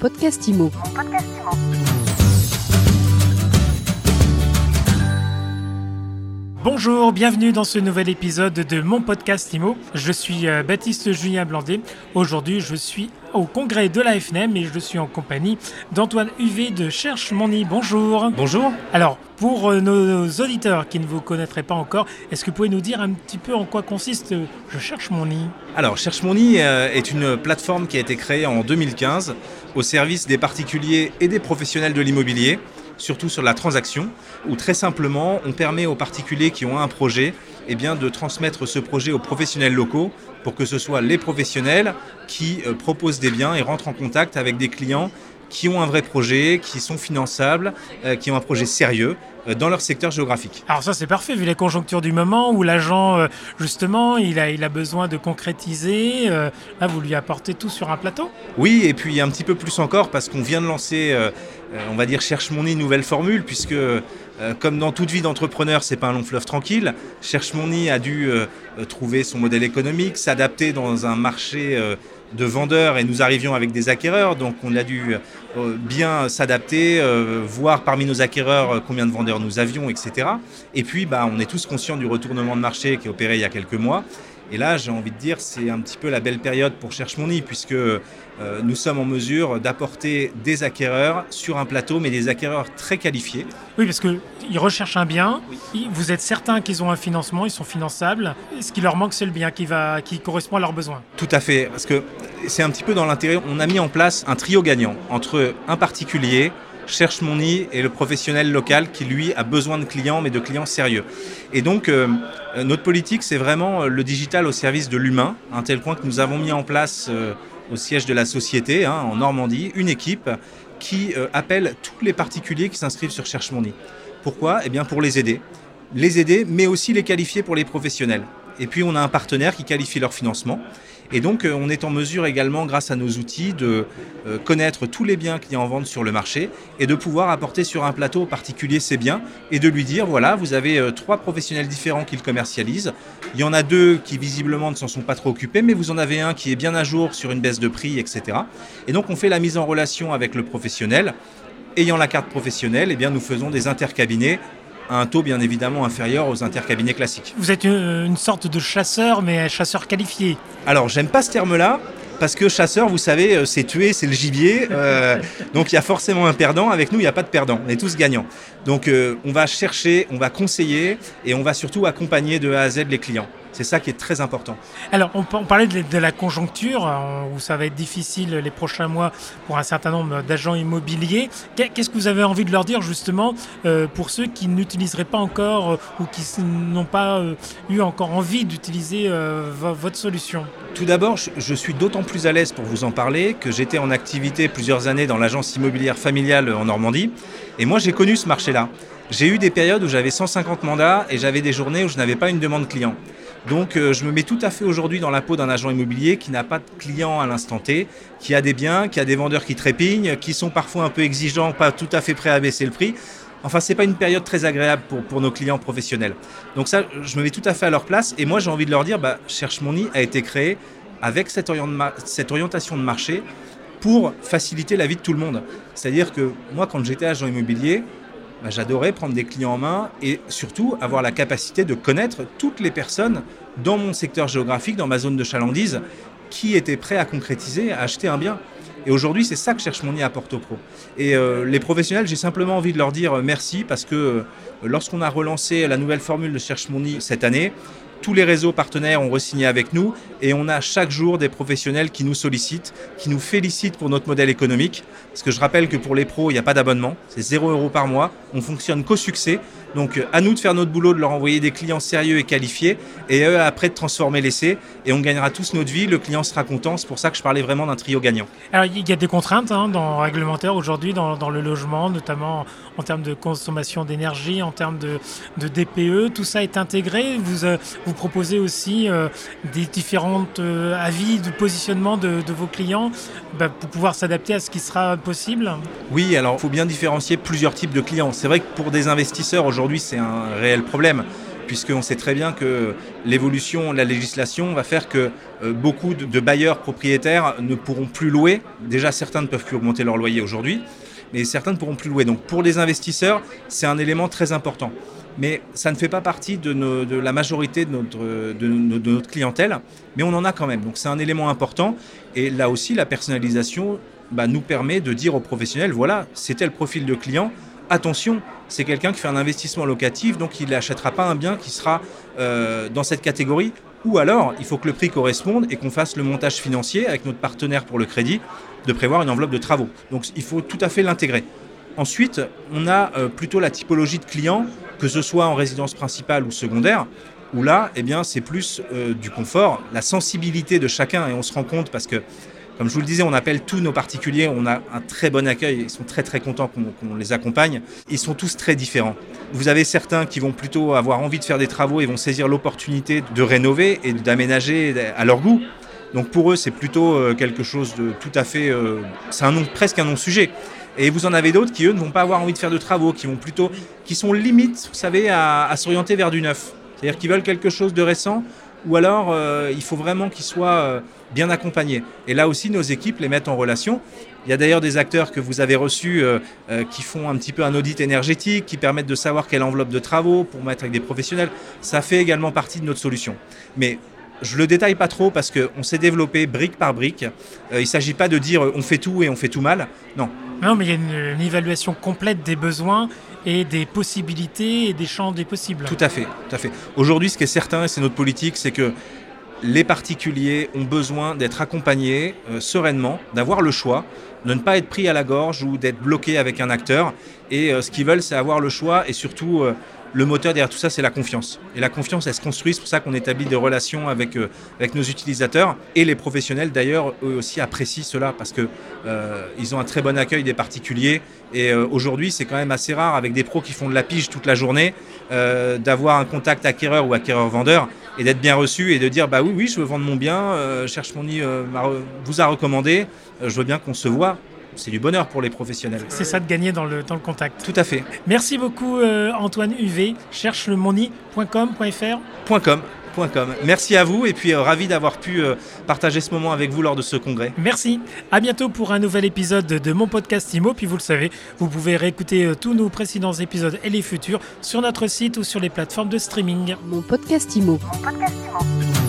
podcast IMO. Bonjour, bienvenue dans ce nouvel épisode de mon podcast IMO. Je suis euh, Baptiste Julien Blandet. Aujourd'hui, je suis au congrès de la FNM et je suis en compagnie d'Antoine Huvet de Cherche Money. Bonjour. Bonjour. Alors, pour euh, nos auditeurs qui ne vous connaîtraient pas encore, est-ce que vous pouvez nous dire un petit peu en quoi consiste euh, Je Cherche Money Alors, Cherche Money est une plateforme qui a été créée en 2015 au service des particuliers et des professionnels de l'immobilier surtout sur la transaction, où très simplement, on permet aux particuliers qui ont un projet eh de transmettre ce projet aux professionnels locaux pour que ce soit les professionnels qui euh, proposent des biens et rentrent en contact avec des clients qui ont un vrai projet, qui sont finançables, euh, qui ont un projet sérieux euh, dans leur secteur géographique. Alors ça c'est parfait vu les conjonctures du moment où l'agent euh, justement il a, il a besoin de concrétiser, là vous lui apportez tout sur un plateau Oui et puis un petit peu plus encore parce qu'on vient de lancer on va dire cherche mon nid nouvelle formule puisque comme dans toute vie d'entrepreneur, c'est pas un long fleuve tranquille. Cherche mon nid a dû trouver son modèle économique, s'adapter dans un marché de vendeurs et nous arrivions avec des acquéreurs, donc on a dû euh, bien s'adapter, euh, voir parmi nos acquéreurs euh, combien de vendeurs nous avions, etc. Et puis bah, on est tous conscients du retournement de marché qui est opéré il y a quelques mois. Et là, j'ai envie de dire, c'est un petit peu la belle période pour Cherche Mon Nid, puisque nous sommes en mesure d'apporter des acquéreurs sur un plateau, mais des acquéreurs très qualifiés. Oui, parce qu'ils recherchent un bien, vous êtes certain qu'ils ont un financement, ils sont finançables. Ce qui leur manque, c'est le bien qui, va, qui correspond à leurs besoins. Tout à fait, parce que c'est un petit peu dans l'intérêt. On a mis en place un trio gagnant entre un particulier, cherche mon nid et le professionnel local qui lui a besoin de clients mais de clients sérieux. Et donc euh, notre politique c'est vraiment euh, le digital au service de l'humain, un tel point que nous avons mis en place euh, au siège de la société hein, en Normandie une équipe qui appelle tous les particuliers qui s'inscrivent sur Cherche mon nid. Pourquoi? Eh bien pour les aider. Les aider mais aussi les qualifier pour les professionnels. Et puis on a un partenaire qui qualifie leur financement et donc, euh, on est en mesure également, grâce à nos outils, de euh, connaître tous les biens qu'il y en vente sur le marché et de pouvoir apporter sur un plateau particulier ces biens et de lui dire, voilà, vous avez euh, trois professionnels différents qui le commercialisent. Il y en a deux qui visiblement ne s'en sont pas trop occupés, mais vous en avez un qui est bien à jour sur une baisse de prix, etc. Et donc, on fait la mise en relation avec le professionnel. Ayant la carte professionnelle, eh bien, nous faisons des intercabinets un taux bien évidemment inférieur aux intercabinets classiques. Vous êtes une, sorte de chasseur, mais chasseur qualifié. Alors, j'aime pas ce terme-là. Parce que chasseur, vous savez, euh, c'est tuer, c'est le gibier. Euh, donc il y a forcément un perdant. Avec nous, il n'y a pas de perdant. On est tous gagnants. Donc euh, on va chercher, on va conseiller et on va surtout accompagner de A à Z les clients. C'est ça qui est très important. Alors, on, parlait de, la conjoncture, euh, où ça va être difficile les prochains mois pour un certain nombre d'agents immobiliers. Qu'est-ce que vous avez envie de leur dire justement euh, pour ceux qui n'utiliseraient pas encore euh, ou qui n'ont pas eu encore envie d'utiliser votre solution? Tout d'abord, je suis d'autant plus à l'aise pour vous en parler que j'étais en activité plusieurs années dans l'agence immobilière familiale en Normandie. Et moi, j'ai connu ce marché-là. J'ai eu des périodes où j'avais 150 mandats et j'avais des journées où je n'avais pas une demande client. Donc euh, je me mets tout à fait aujourd'hui dans la peau d'un agent immobilier qui n'a pas de clients à l'instant T, qui a des biens, qui a des vendeurs qui trépignent, qui sont parfois un peu exigeants, pas tout à fait prêts à baisser le prix. Enfin, c'est pas une période très agréable pour, nos clients professionnels. Donc ça, je me mets tout à fait à leur place et moi j'ai envie de leur dire, bah, Cherche Mon Nid a été créé avec cette orientation de marché pour faciliter la vie de tout le monde. C'est-à-dire que moi, quand j'étais agent immobilier, bah, j'adorais prendre des clients en main et surtout avoir la capacité de connaître toutes les personnes dans mon secteur géographique, dans ma zone de chalandise, qui étaient prêts à concrétiser, à acheter un bien. Et aujourd'hui, c'est ça que cherche mon nid à Porto Pro. Et euh, les professionnels, j'ai simplement envie de leur dire euh, merci parce que euh, lorsqu'on a relancé la nouvelle formule de Cherche mon nid cette année, tous les réseaux partenaires ont re-signé avec nous et on a chaque jour des professionnels qui nous sollicitent, qui nous félicitent pour notre modèle économique. Parce que je rappelle que pour les pros, il n'y a pas d'abonnement, c'est 0 euros par mois. On fonctionne qu'au succès. Donc euh, à nous de faire notre boulot, de leur envoyer des clients sérieux et qualifiés, et eux après de transformer l'essai, et on gagnera tous notre vie, le client sera content, c'est pour ça que je parlais vraiment d'un trio gagnant. Alors il y a des contraintes hein, dans réglementaire aujourd'hui dans, dans, le logement, notamment en termes de consommation d'énergie, en termes de, de, DPE, tout ça est intégré. Vous, euh, vous proposez aussi euh, des différents avis de positionnement de, de vos clients bah, pour pouvoir s'adapter à ce qui sera possible? Oui, alors il faut bien différencier plusieurs types de clients. C'est vrai que pour des investisseurs aujourd'hui, c'est un réel problème puisqu'on sait très bien que l'évolution de la législation va faire que beaucoup de bailleurs propriétaires ne pourront plus louer. Déjà, certains ne peuvent plus augmenter leur loyer aujourd'hui, mais certains ne pourront plus louer. Donc pour les investisseurs, c'est un élément très important mais ça ne fait pas partie de, la majorité de notre, clientèle, mais on en a quand même. Donc c'est un élément important. Et là aussi, la personnalisation bah, nous permet de dire aux professionnels, voilà, c'était le profil de client. Attention, c'est quelqu'un qui fait un investissement locatif, donc il n'achètera pas un bien qui sera euh, dans cette catégorie. Ou alors, il faut que le prix corresponde et qu'on fasse le montage financier avec notre partenaire pour le crédit, de prévoir une enveloppe de travaux. Donc il faut tout à fait l'intégrer. Ensuite, on a euh, plutôt la typologie de clients, que ce soit en résidence principale ou secondaire, où là, eh c'est plus euh, du confort, la sensibilité de chacun, et on se rend compte parce que, comme je vous le disais, on appelle tous nos particuliers, on a un très bon accueil, ils sont très très contents qu'on les accompagne, ils sont tous très différents. Vous avez certains qui vont plutôt avoir envie de faire des travaux et vont saisir l'opportunité de rénover et d'aménager à leur goût. Donc pour eux, c'est plutôt euh, quelque chose de tout à fait... c'est un presque un non-sujet. Et vous en avez d'autres qui, eux, ne vont pas avoir envie de faire de travaux, qui vont plutôt, qui sont limites, vous savez, à, s'orienter vers du neuf. C'est-à-dire qu'ils veulent quelque chose de récent, ou alors euh, il faut vraiment qu'ils soient euh, bien accompagnés. Et là aussi, nos équipes les mettent en relation. Il y a d'ailleurs des acteurs que vous avez reçus euh, qui font un petit peu un audit énergétique, qui permettent de savoir quelle enveloppe de travaux pour mettre avec des professionnels. Ça fait également partie de notre solution. Mais je le détaille pas trop parce qu'on s'est développé brique par brique. il ne s'agit pas de dire on fait tout et on fait tout mal. Non, non, mais il y a une, évaluation complète des besoins et des possibilités et des champs des possibles. Tout à fait, tout à fait. Aujourd'hui, ce qui est certain, et c'est notre politique, c'est que les particuliers ont besoin d'être accompagnés euh, sereinement, d'avoir le choix, de ne pas être pris à la gorge ou d'être bloqué avec un acteur. Et euh, ce qu'ils veulent, c'est avoir le choix et surtout euh, le moteur derrière tout ça, c'est la confiance. Et la confiance, elle se construit, c'est pour ça qu'on établit des relations avec, euh, nos utilisateurs. Et les professionnels, d'ailleurs, eux aussi apprécient cela parce qu'ils euh, ont un très bon accueil des particuliers. Et euh, aujourd'hui, c'est quand même assez rare, avec des pros qui font de la pige toute la journée, d'avoir un contact acquéreur ou acquéreur-vendeur et d'être bien reçu et de dire bah oui, oui, je veux vendre mon bien, cherche mon nid, vous a recommandé, je veux bien qu'on se voit c'est du bonheur pour les professionnels. C'est ça de gagner dans le, dans le contact. Tout à fait. Merci beaucoup euh, Antoine UV. Cherche le Merci à vous et puis euh, ravi d'avoir pu euh, partager ce moment avec vous lors de ce congrès. Merci. À bientôt pour un nouvel épisode de mon podcast IMO. Puis vous le savez, vous pouvez réécouter tous nos précédents épisodes et les futurs sur notre site ou sur les plateformes de streaming. Mon podcast IMO. Mon podcast IMO.